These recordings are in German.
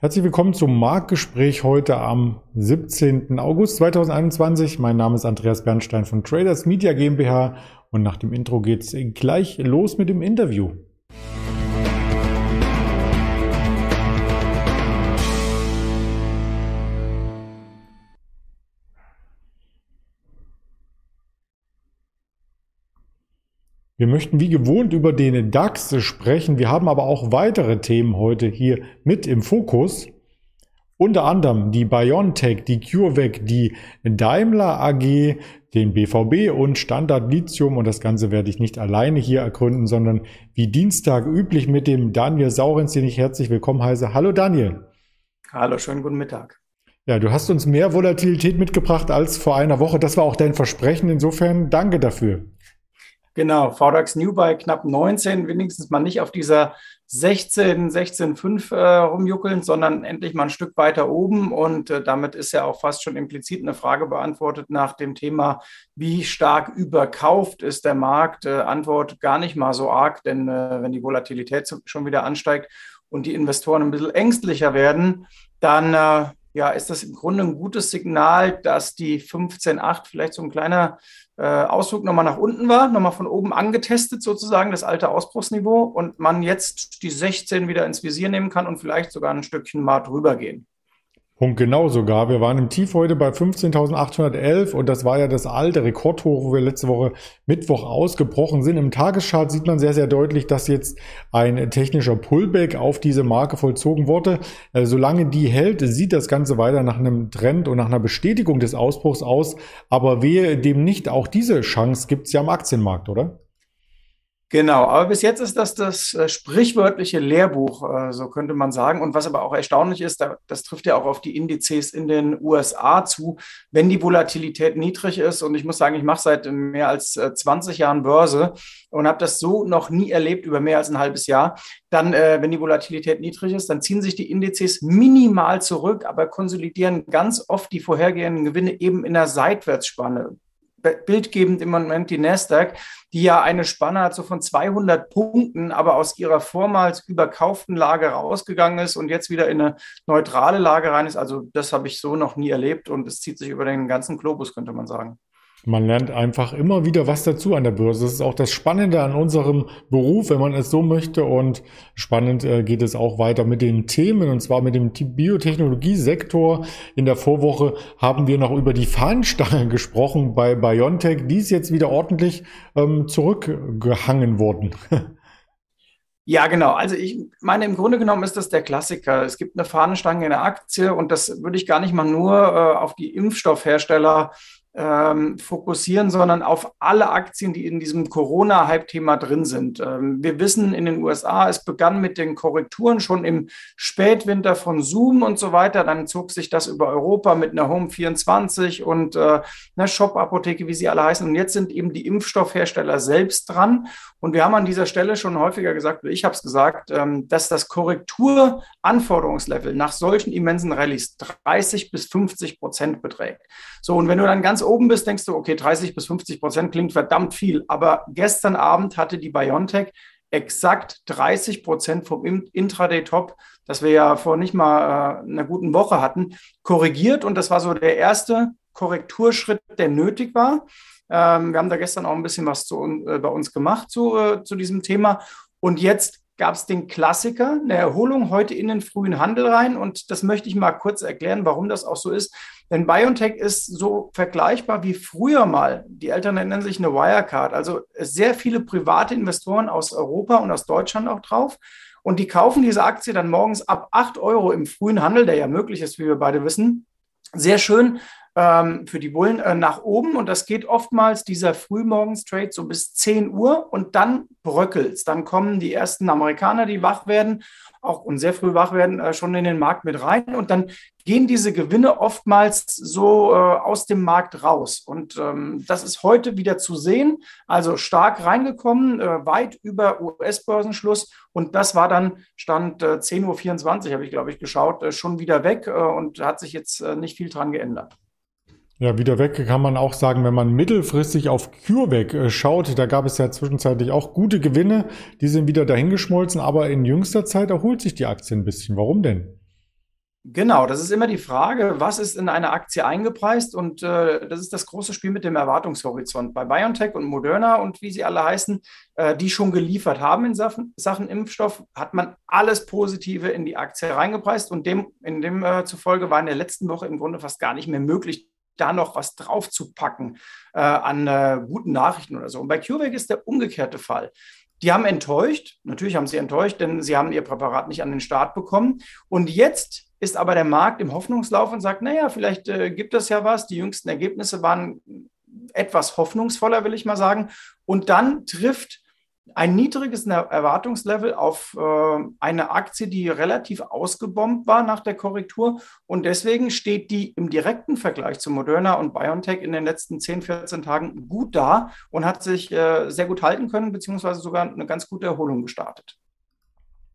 Herzlich willkommen zum Marktgespräch heute am 17. August 2021. Mein Name ist Andreas Bernstein von Traders Media GmbH und nach dem Intro geht's gleich los mit dem Interview. Wir möchten wie gewohnt über den DAX sprechen. Wir haben aber auch weitere Themen heute hier mit im Fokus. Unter anderem die BioNTech, die CureVac, die Daimler AG, den BVB und Standard Lithium. Und das Ganze werde ich nicht alleine hier ergründen, sondern wie Dienstag üblich mit dem Daniel Saurens, den ich herzlich willkommen heiße. Hallo Daniel. Hallo, schönen guten Mittag. Ja, du hast uns mehr Volatilität mitgebracht als vor einer Woche. Das war auch dein Versprechen. Insofern danke dafür. Genau, VDAX New bei knapp 19, wenigstens mal nicht auf dieser 16, 16,5 äh, rumjuckeln, sondern endlich mal ein Stück weiter oben. Und äh, damit ist ja auch fast schon implizit eine Frage beantwortet nach dem Thema, wie stark überkauft ist der Markt? Äh, Antwort gar nicht mal so arg, denn äh, wenn die Volatilität schon wieder ansteigt und die Investoren ein bisschen ängstlicher werden, dann äh, ja, ist das im Grunde ein gutes Signal, dass die 15,8 vielleicht so ein kleiner äh, Ausflug nochmal nach unten war, nochmal von oben angetestet sozusagen, das alte Ausbruchsniveau und man jetzt die 16 wieder ins Visier nehmen kann und vielleicht sogar ein Stückchen mal drüber gehen. Punkt genau sogar. Wir waren im Tief heute bei 15.811 und das war ja das alte Rekordhoch, wo wir letzte Woche Mittwoch ausgebrochen sind. Im Tageschart sieht man sehr, sehr deutlich, dass jetzt ein technischer Pullback auf diese Marke vollzogen wurde. Äh, solange die hält, sieht das Ganze weiter nach einem Trend und nach einer Bestätigung des Ausbruchs aus. Aber wehe dem nicht, auch diese Chance gibt es ja am Aktienmarkt, oder? Genau, aber bis jetzt ist das das äh, sprichwörtliche Lehrbuch, äh, so könnte man sagen. Und was aber auch erstaunlich ist, das trifft ja auch auf die Indizes in den USA zu, wenn die Volatilität niedrig ist. Und ich muss sagen, ich mache seit mehr als 20 äh, Jahren Börse und habe das so noch nie erlebt über mehr als ein halbes Jahr. Dann, wenn die Volatilität niedrig ist, dann ziehen sich die Indizes minimal zurück, aber konsolidieren ganz oft die vorhergehenden Gewinne eben in der Seitwärtsspanne bildgebend im Moment die Nasdaq, die ja eine Spanne hat so von 200 Punkten, aber aus ihrer vormals überkauften Lage rausgegangen ist und jetzt wieder in eine neutrale Lage rein ist. Also das habe ich so noch nie erlebt und es zieht sich über den ganzen Globus, könnte man sagen. Man lernt einfach immer wieder was dazu an der Börse. Das ist auch das Spannende an unserem Beruf, wenn man es so möchte. Und spannend äh, geht es auch weiter mit den Themen, und zwar mit dem Biotechnologiesektor. In der Vorwoche haben wir noch über die Fahnenstange gesprochen bei BioNTech. Die ist jetzt wieder ordentlich ähm, zurückgehangen worden. Ja, genau. Also ich meine, im Grunde genommen ist das der Klassiker. Es gibt eine Fahnenstange in der Aktie und das würde ich gar nicht mal nur äh, auf die Impfstoffhersteller ähm, fokussieren, sondern auf alle Aktien, die in diesem Corona-Hype-Thema drin sind. Ähm, wir wissen in den USA, es begann mit den Korrekturen schon im Spätwinter von Zoom und so weiter. Dann zog sich das über Europa mit einer Home 24 und äh, einer Shop-Apotheke, wie sie alle heißen. Und jetzt sind eben die Impfstoffhersteller selbst dran. Und wir haben an dieser Stelle schon häufiger gesagt, ich habe es gesagt, ähm, dass das Korrekturanforderungslevel nach solchen immensen Rallyes 30 bis 50 Prozent beträgt. So, und wenn du dann ganz oben bist, denkst du, okay, 30 bis 50 Prozent klingt verdammt viel. Aber gestern Abend hatte die BioNTech exakt 30 Prozent vom Intraday-Top, das wir ja vor nicht mal äh, einer guten Woche hatten, korrigiert. Und das war so der erste Korrekturschritt, der nötig war. Ähm, wir haben da gestern auch ein bisschen was zu, äh, bei uns gemacht zu, äh, zu diesem Thema. Und jetzt gab es den Klassiker, eine Erholung heute in den frühen Handel rein. Und das möchte ich mal kurz erklären, warum das auch so ist. Denn BioNTech ist so vergleichbar wie früher mal. Die Eltern nennen sich eine Wirecard. Also sehr viele private Investoren aus Europa und aus Deutschland auch drauf. Und die kaufen diese Aktie dann morgens ab 8 Euro im frühen Handel, der ja möglich ist, wie wir beide wissen. Sehr schön ähm, für die Bullen äh, nach oben. Und das geht oftmals dieser Frühmorgens-Trade so bis 10 Uhr und dann bröckelt Dann kommen die ersten Amerikaner, die wach werden auch und sehr früh wach werden, äh, schon in den Markt mit rein. Und dann gehen diese Gewinne oftmals so äh, aus dem Markt raus. Und ähm, das ist heute wieder zu sehen. Also stark reingekommen, äh, weit über US-Börsenschluss. Und das war dann Stand äh, 10.24 Uhr, habe ich, glaube ich, geschaut, äh, schon wieder weg äh, und hat sich jetzt äh, nicht viel dran geändert. Ja, wieder weg kann man auch sagen, wenn man mittelfristig auf CureVac äh, schaut, da gab es ja zwischenzeitlich auch gute Gewinne, die sind wieder dahingeschmolzen, aber in jüngster Zeit erholt sich die Aktie ein bisschen. Warum denn? Genau, das ist immer die Frage, was ist in eine Aktie eingepreist? Und äh, das ist das große Spiel mit dem Erwartungshorizont. Bei BioNTech und Moderna und wie sie alle heißen, äh, die schon geliefert haben in Sachen, Sachen, Impfstoff, hat man alles Positive in die Aktie reingepreist und dem, in dem äh, zufolge war in der letzten Woche im Grunde fast gar nicht mehr möglich, da noch was drauf zu packen äh, an äh, guten Nachrichten oder so. Und bei CureVac ist der umgekehrte Fall. Die haben enttäuscht, natürlich haben sie enttäuscht, denn sie haben ihr Präparat nicht an den Start bekommen. Und jetzt ist aber der Markt im Hoffnungslauf und sagt, naja, vielleicht äh, gibt es ja was. Die jüngsten Ergebnisse waren etwas hoffnungsvoller, will ich mal sagen. Und dann trifft ein niedriges Erwartungslevel auf äh, eine Aktie, die relativ ausgebombt war nach der Korrektur. Und deswegen steht die im direkten Vergleich zu Moderna und BioNTech in den letzten 10, 14 Tagen gut da und hat sich äh, sehr gut halten können, beziehungsweise sogar eine ganz gute Erholung gestartet.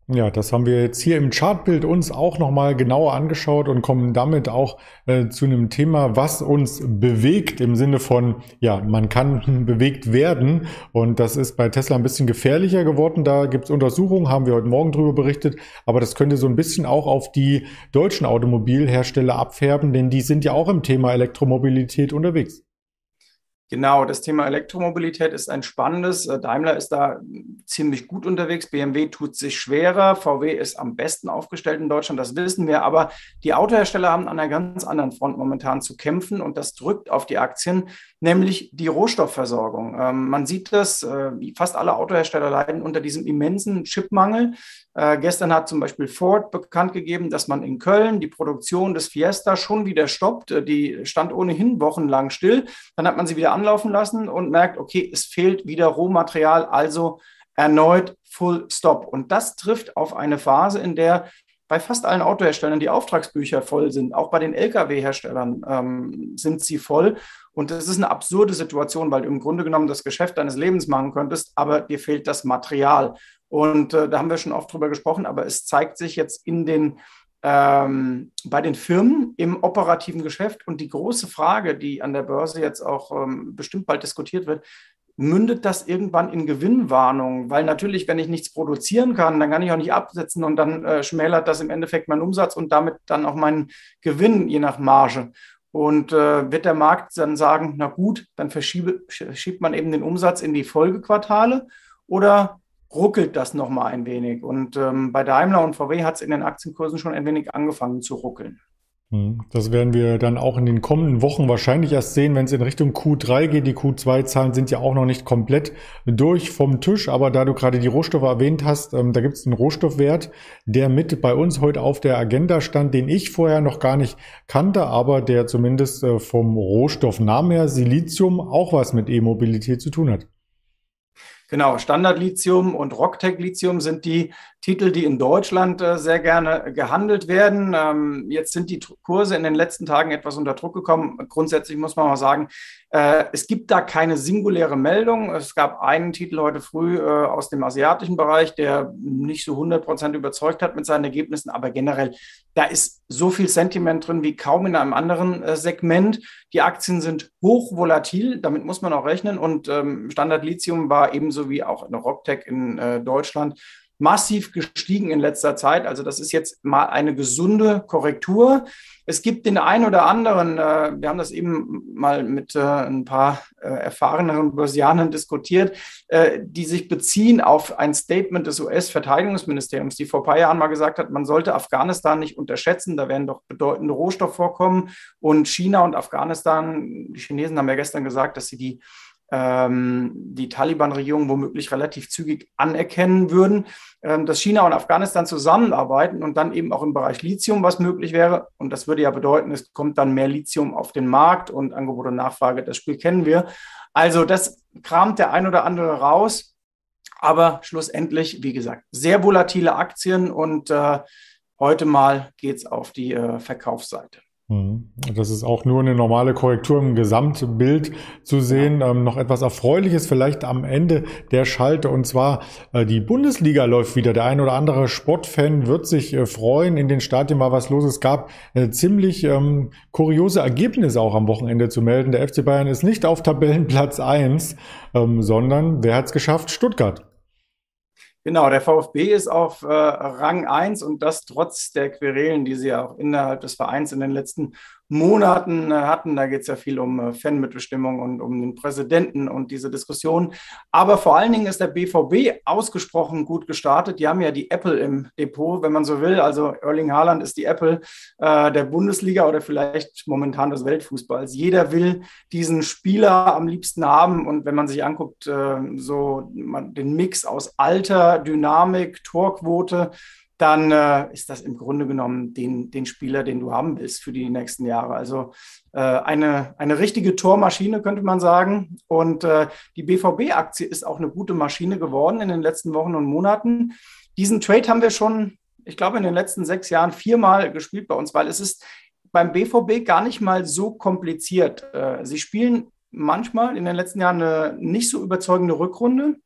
Ja, das haben wir jetzt hier im Chartbild uns auch nochmal genauer angeschaut und kommen damit auch äh, zu einem Thema, was uns bewegt im Sinne von, ja, man kann bewegt werden. Und das ist bei Tesla ein bisschen gefährlicher geworden. Da gibt es Untersuchungen, haben wir heute Morgen drüber berichtet. Aber das könnte so ein bisschen auch auf die deutschen Automobilhersteller abfärben, denn die sind ja auch im Thema Elektromobilität unterwegs. Genau, das Thema Elektromobilität ist ein spannendes. Äh, Daimler ist da ziemlich gut unterwegs. BMW tut sich schwerer. VW ist am besten aufgestellt in Deutschland, das wissen wir. Aber die Autohersteller haben an einer ganz anderen Front momentan zu kämpfen und das drückt auf die Aktien, nämlich die Rohstoffversorgung. Ähm, man sieht das, äh, fast alle Autohersteller leiden unter diesem immensen Chipmangel. Äh, gestern hat zum Beispiel Ford bekannt gegeben, dass man in Köln die Produktion des Fiesta schon wieder stoppt. Äh, die stand ohnehin wochenlang still. Dann hat man sie wieder anlaufen lassen und merkt, okay, es fehlt wieder Rohmaterial, also erneut Full Stop. Und das trifft auf eine Phase, in der bei fast allen Autoherstellern die Auftragsbücher voll sind. Auch bei den Lkw-Herstellern ähm, sind sie voll. Und das ist eine absurde Situation, weil du im Grunde genommen das Geschäft deines Lebens machen könntest, aber dir fehlt das Material. Und äh, da haben wir schon oft drüber gesprochen, aber es zeigt sich jetzt in den, ähm, bei den Firmen im operativen Geschäft. Und die große Frage, die an der Börse jetzt auch ähm, bestimmt bald diskutiert wird, mündet das irgendwann in Gewinnwarnung? Weil natürlich, wenn ich nichts produzieren kann, dann kann ich auch nicht absetzen und dann äh, schmälert das im Endeffekt meinen Umsatz und damit dann auch meinen Gewinn, je nach Marge. Und äh, wird der Markt dann sagen, na gut, dann verschiebe, schiebt man eben den Umsatz in die Folgequartale oder ruckelt das nochmal ein wenig. Und ähm, bei Daimler und VW hat es in den Aktienkursen schon ein wenig angefangen zu ruckeln. Hm, das werden wir dann auch in den kommenden Wochen wahrscheinlich erst sehen, wenn es in Richtung Q3 geht. Die Q2-Zahlen sind ja auch noch nicht komplett durch vom Tisch, aber da du gerade die Rohstoffe erwähnt hast, ähm, da gibt es einen Rohstoffwert, der mit bei uns heute auf der Agenda stand, den ich vorher noch gar nicht kannte, aber der zumindest äh, vom Rohstoffnamen her Silizium auch was mit E-Mobilität zu tun hat. Genau, Standard-Lithium und Rocktech-Lithium sind die Titel, die in Deutschland äh, sehr gerne gehandelt werden. Ähm, jetzt sind die Kurse in den letzten Tagen etwas unter Druck gekommen. Grundsätzlich muss man mal sagen, äh, es gibt da keine singuläre Meldung. Es gab einen Titel heute früh äh, aus dem asiatischen Bereich, der nicht so 100 Prozent überzeugt hat mit seinen Ergebnissen, aber generell, da ist so viel Sentiment drin wie kaum in einem anderen äh, Segment. Die Aktien sind hochvolatil, damit muss man auch rechnen. Und ähm, Standard Lithium war ebenso wie auch eine Rocktech in äh, Deutschland massiv gestiegen in letzter Zeit. Also das ist jetzt mal eine gesunde Korrektur. Es gibt den einen oder anderen, äh, wir haben das eben mal mit äh, ein paar äh, erfahreneren Börsianern diskutiert, äh, die sich beziehen auf ein Statement des US-Verteidigungsministeriums, die vor ein paar Jahren mal gesagt hat, man sollte Afghanistan nicht unterschätzen, da werden doch bedeutende Rohstoffvorkommen und China und Afghanistan, die Chinesen haben ja gestern gesagt, dass sie die die Taliban-Regierung womöglich relativ zügig anerkennen würden, ähm, dass China und Afghanistan zusammenarbeiten und dann eben auch im Bereich Lithium was möglich wäre. Und das würde ja bedeuten, es kommt dann mehr Lithium auf den Markt und Angebot und Nachfrage, das Spiel kennen wir. Also das kramt der ein oder andere raus. Aber schlussendlich, wie gesagt, sehr volatile Aktien und äh, heute mal geht es auf die äh, Verkaufsseite. Mhm. Das ist auch nur eine normale Korrektur im Gesamtbild zu sehen. Ja. Ähm, noch etwas Erfreuliches vielleicht am Ende der Schalte und zwar äh, die Bundesliga läuft wieder. Der ein oder andere Sportfan wird sich äh, freuen. In den Stadien war was los. Es gab äh, ziemlich ähm, kuriose Ergebnisse auch am Wochenende zu melden. Der FC Bayern ist nicht auf Tabellenplatz eins, ähm, sondern wer hat es geschafft? Stuttgart. Genau, der VfB ist auf äh, Rang 1 und das trotz der Querelen, die sie ja auch innerhalb des Vereins in den letzten Monaten äh, hatten. Da geht es ja viel um äh, Fanmitbestimmung und um den Präsidenten und diese Diskussion. Aber vor allen Dingen ist der BVB ausgesprochen gut gestartet. Die haben ja die Apple im Depot, wenn man so will. Also Erling Haaland ist die Apple äh, der Bundesliga oder vielleicht momentan des Weltfußballs. Jeder will diesen Spieler am liebsten haben. Und wenn man sich anguckt, äh, so man, den Mix aus Alter, Dynamik, Torquote, dann äh, ist das im Grunde genommen den, den Spieler, den du haben willst für die nächsten Jahre. Also äh, eine, eine richtige Tormaschine, könnte man sagen. Und äh, die BVB-Aktie ist auch eine gute Maschine geworden in den letzten Wochen und Monaten. Diesen Trade haben wir schon, ich glaube, in den letzten sechs Jahren viermal gespielt bei uns, weil es ist beim BVB gar nicht mal so kompliziert. Äh, sie spielen manchmal in den letzten Jahren eine nicht so überzeugende Rückrunde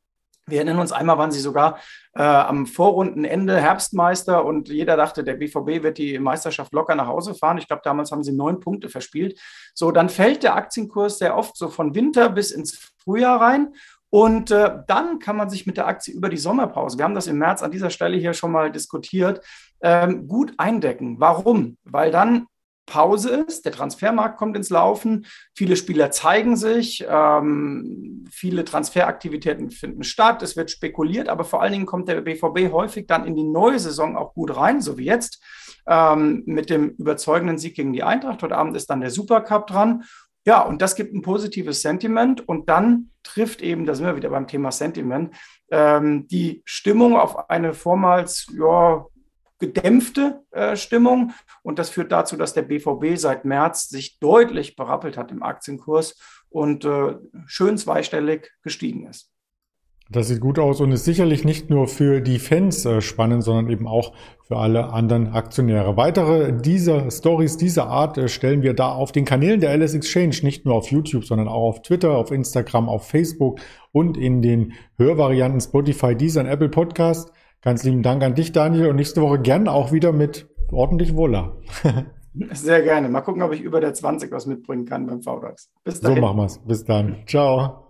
wir erinnern uns, einmal waren sie sogar äh, am Vorrundenende Herbstmeister und jeder dachte, der BVB wird die Meisterschaft locker nach Hause fahren. Ich glaube, damals haben sie neun Punkte verspielt. So, dann fällt der Aktienkurs sehr oft so von Winter bis ins Frühjahr rein. Und äh, dann kann man sich mit der Aktie über die Sommerpause, wir haben das im März an dieser Stelle hier schon mal diskutiert, ähm, gut eindecken. Warum? Weil dann Pause ist, der Transfermarkt kommt ins Laufen, viele Spieler zeigen sich, ähm, viele Transferaktivitäten finden statt, es wird spekuliert, aber vor allen Dingen kommt der BVB häufig dann in die neue Saison auch gut rein, so wie jetzt ähm, mit dem überzeugenden Sieg gegen die Eintracht. Heute Abend ist dann der Supercup dran. Ja, und das gibt ein positives Sentiment und dann trifft eben, da sind wir wieder beim Thema Sentiment, ähm, die Stimmung auf eine vormals ja, gedämpfte äh, Stimmung. Und das führt dazu, dass der BVB seit März sich deutlich berappelt hat im Aktienkurs und äh, schön zweistellig gestiegen ist. Das sieht gut aus und ist sicherlich nicht nur für die Fans äh, spannend, sondern eben auch für alle anderen Aktionäre. Weitere dieser Stories dieser Art äh, stellen wir da auf den Kanälen der LS Exchange, nicht nur auf YouTube, sondern auch auf Twitter, auf Instagram, auf Facebook und in den Hörvarianten Spotify, Deezer und Apple Podcast. Ganz lieben Dank an dich, Daniel, und nächste Woche gern auch wieder mit ordentlich Wohler. Sehr gerne. Mal gucken, ob ich über der 20 was mitbringen kann beim VDAX. Bis dahin. So machen wir's. Bis dann. Ciao.